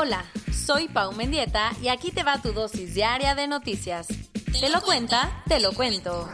Hola, soy Pau Mendieta y aquí te va tu dosis diaria de noticias. Te lo cuenta, te lo cuento.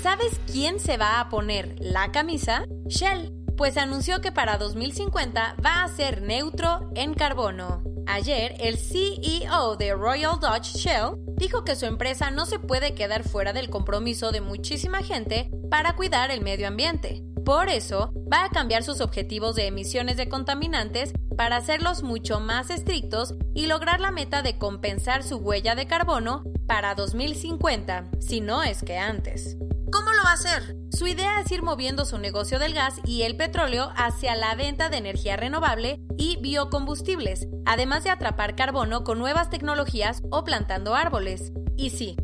¿Sabes quién se va a poner la camisa? Shell, pues anunció que para 2050 va a ser neutro en carbono. Ayer, el CEO de Royal Dutch Shell dijo que su empresa no se puede quedar fuera del compromiso de muchísima gente para cuidar el medio ambiente. Por eso, va a cambiar sus objetivos de emisiones de contaminantes para hacerlos mucho más estrictos y lograr la meta de compensar su huella de carbono para 2050, si no es que antes. ¿Cómo lo va a hacer? Su idea es ir moviendo su negocio del gas y el petróleo hacia la venta de energía renovable y biocombustibles, además de atrapar carbono con nuevas tecnologías o plantando árboles. Y sí,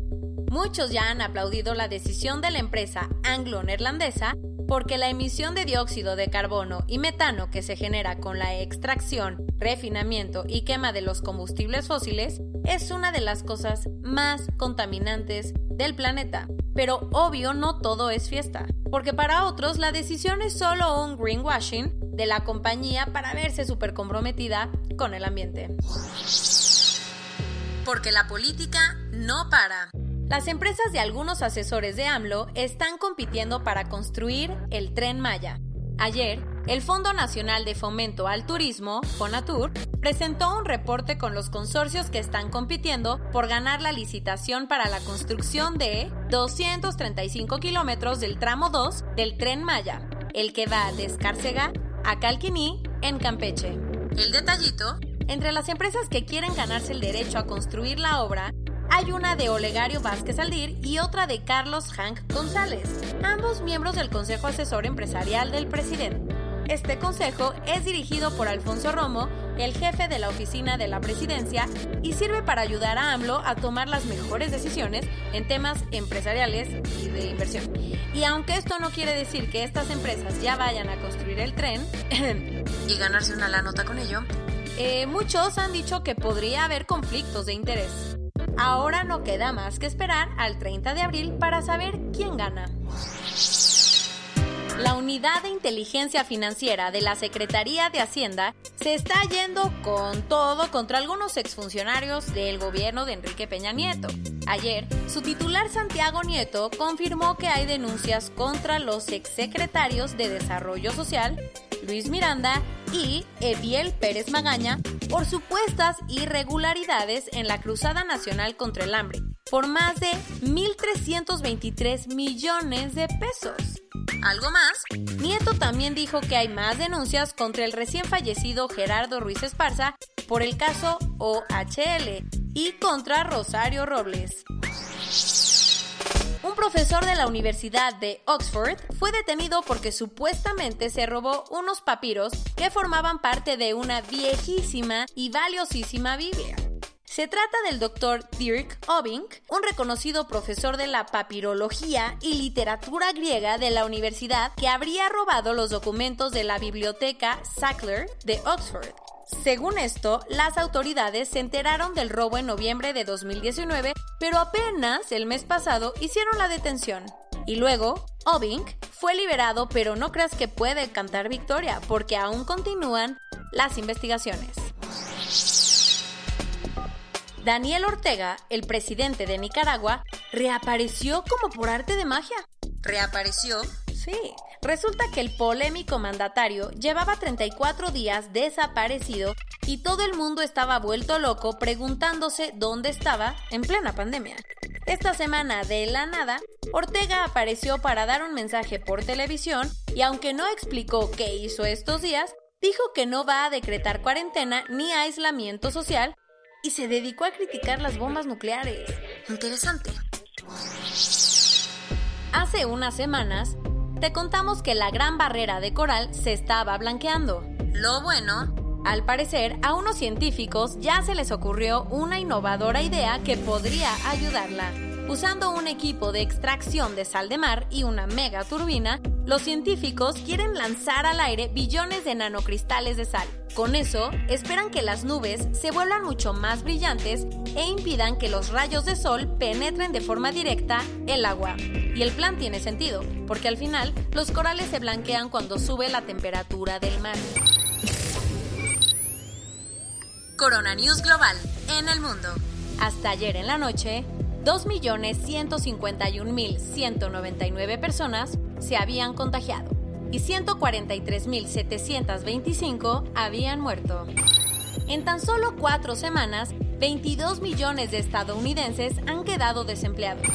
muchos ya han aplaudido la decisión de la empresa anglo-neerlandesa porque la emisión de dióxido de carbono y metano que se genera con la extracción, refinamiento y quema de los combustibles fósiles es una de las cosas más contaminantes del planeta. Pero obvio no todo es fiesta, porque para otros la decisión es solo un greenwashing de la compañía para verse súper comprometida con el ambiente. Porque la política no para. Las empresas de algunos asesores de AMLO están compitiendo para construir el tren Maya. Ayer, el Fondo Nacional de Fomento al Turismo, FONATUR, presentó un reporte con los consorcios que están compitiendo por ganar la licitación para la construcción de 235 kilómetros del tramo 2 del tren Maya, el que va de Escárcega a Calquiní, en Campeche. El detallito, entre las empresas que quieren ganarse el derecho a construir la obra hay una de Olegario Vázquez Aldir y otra de Carlos Hank González, ambos miembros del Consejo Asesor Empresarial del presidente. Este consejo es dirigido por Alfonso Romo, el jefe de la oficina de la presidencia, y sirve para ayudar a AMLO a tomar las mejores decisiones en temas empresariales y de inversión. Y aunque esto no quiere decir que estas empresas ya vayan a construir el tren y ganarse una la nota con ello, eh, muchos han dicho que podría haber conflictos de interés. Ahora no queda más que esperar al 30 de abril para saber quién gana. La unidad de inteligencia financiera de la Secretaría de Hacienda se está yendo con todo contra algunos exfuncionarios del gobierno de Enrique Peña Nieto. Ayer, su titular Santiago Nieto confirmó que hay denuncias contra los exsecretarios de Desarrollo Social, Luis Miranda y Eviel Pérez Magaña por supuestas irregularidades en la Cruzada Nacional contra el Hambre, por más de 1.323 millones de pesos. Algo más, Nieto también dijo que hay más denuncias contra el recién fallecido Gerardo Ruiz Esparza por el caso OHL y contra Rosario Robles. Un profesor de la Universidad de Oxford fue detenido porque supuestamente se robó unos papiros que formaban parte de una viejísima y valiosísima Biblia. Se trata del doctor Dirk Obink, un reconocido profesor de la papirología y literatura griega de la universidad que habría robado los documentos de la biblioteca Sackler de Oxford según esto, las autoridades se enteraron del robo en noviembre de 2019, pero apenas el mes pasado hicieron la detención. Y luego, Obink fue liberado, pero no creas que puede cantar victoria, porque aún continúan las investigaciones. Daniel Ortega, el presidente de Nicaragua, reapareció como por arte de magia. ¿Reapareció? Resulta que el polémico mandatario llevaba 34 días desaparecido y todo el mundo estaba vuelto loco preguntándose dónde estaba en plena pandemia. Esta semana, de la nada, Ortega apareció para dar un mensaje por televisión y aunque no explicó qué hizo estos días, dijo que no va a decretar cuarentena ni aislamiento social y se dedicó a criticar las bombas nucleares. Interesante. Hace unas semanas, te contamos que la gran barrera de coral se estaba blanqueando. Lo bueno, al parecer, a unos científicos ya se les ocurrió una innovadora idea que podría ayudarla. Usando un equipo de extracción de sal de mar y una mega turbina, los científicos quieren lanzar al aire billones de nanocristales de sal. Con eso, esperan que las nubes se vuelvan mucho más brillantes e impidan que los rayos de sol penetren de forma directa el agua. Y el plan tiene sentido, porque al final los corales se blanquean cuando sube la temperatura del mar. Corona News Global en el mundo. Hasta ayer en la noche, 2.151.199 personas se habían contagiado y 143.725 habían muerto. En tan solo cuatro semanas, 22 millones de estadounidenses han quedado desempleados.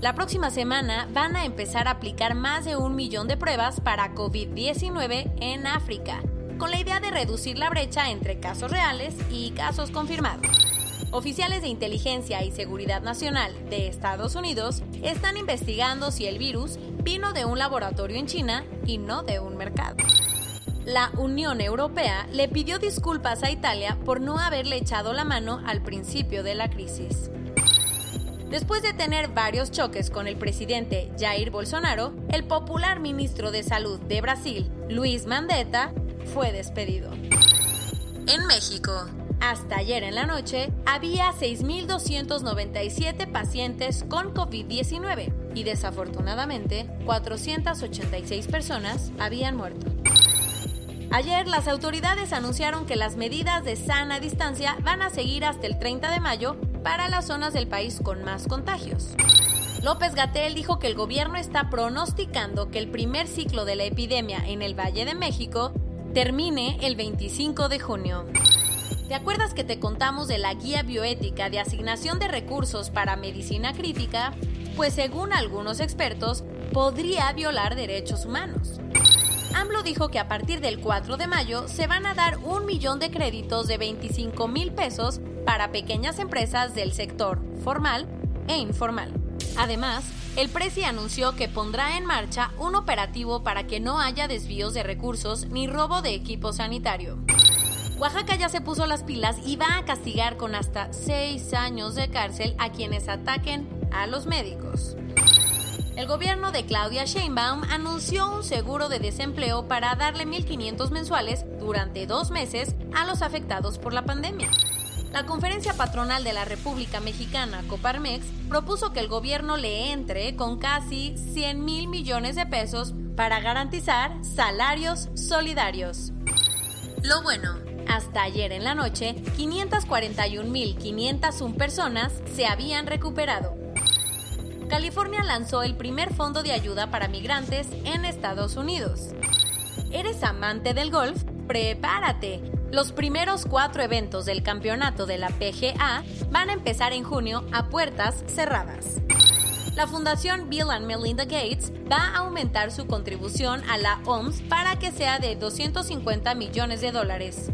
La próxima semana van a empezar a aplicar más de un millón de pruebas para COVID-19 en África, con la idea de reducir la brecha entre casos reales y casos confirmados. Oficiales de inteligencia y seguridad nacional de Estados Unidos están investigando si el virus vino de un laboratorio en China y no de un mercado. La Unión Europea le pidió disculpas a Italia por no haberle echado la mano al principio de la crisis. Después de tener varios choques con el presidente Jair Bolsonaro, el popular ministro de Salud de Brasil, Luis Mandetta, fue despedido. En México, hasta ayer en la noche, había 6.297 pacientes con COVID-19 y desafortunadamente 486 personas habían muerto. Ayer las autoridades anunciaron que las medidas de sana distancia van a seguir hasta el 30 de mayo para las zonas del país con más contagios. López Gatel dijo que el gobierno está pronosticando que el primer ciclo de la epidemia en el Valle de México termine el 25 de junio. ¿Te acuerdas que te contamos de la guía bioética de asignación de recursos para medicina crítica? Pues según algunos expertos, podría violar derechos humanos. AMLO dijo que a partir del 4 de mayo se van a dar un millón de créditos de 25 mil pesos para pequeñas empresas del sector formal e informal. Además, el Presi anunció que pondrá en marcha un operativo para que no haya desvíos de recursos ni robo de equipo sanitario. Oaxaca ya se puso las pilas y va a castigar con hasta seis años de cárcel a quienes ataquen a los médicos. El gobierno de Claudia Sheinbaum anunció un seguro de desempleo para darle 1.500 mensuales durante dos meses a los afectados por la pandemia. La Conferencia Patronal de la República Mexicana, Coparmex, propuso que el gobierno le entre con casi 100 mil millones de pesos para garantizar salarios solidarios. Lo bueno, hasta ayer en la noche, 541.501 personas se habían recuperado. California lanzó el primer fondo de ayuda para migrantes en Estados Unidos. ¿Eres amante del golf? Prepárate. Los primeros cuatro eventos del campeonato de la PGA van a empezar en junio a puertas cerradas. La Fundación Bill and Melinda Gates va a aumentar su contribución a la OMS para que sea de 250 millones de dólares.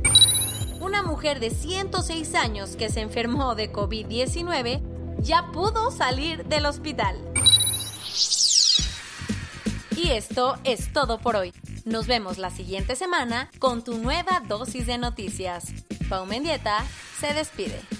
Una mujer de 106 años que se enfermó de COVID-19 ya pudo salir del hospital. Y esto es todo por hoy. Nos vemos la siguiente semana con tu nueva dosis de noticias. Pau Mendieta se despide.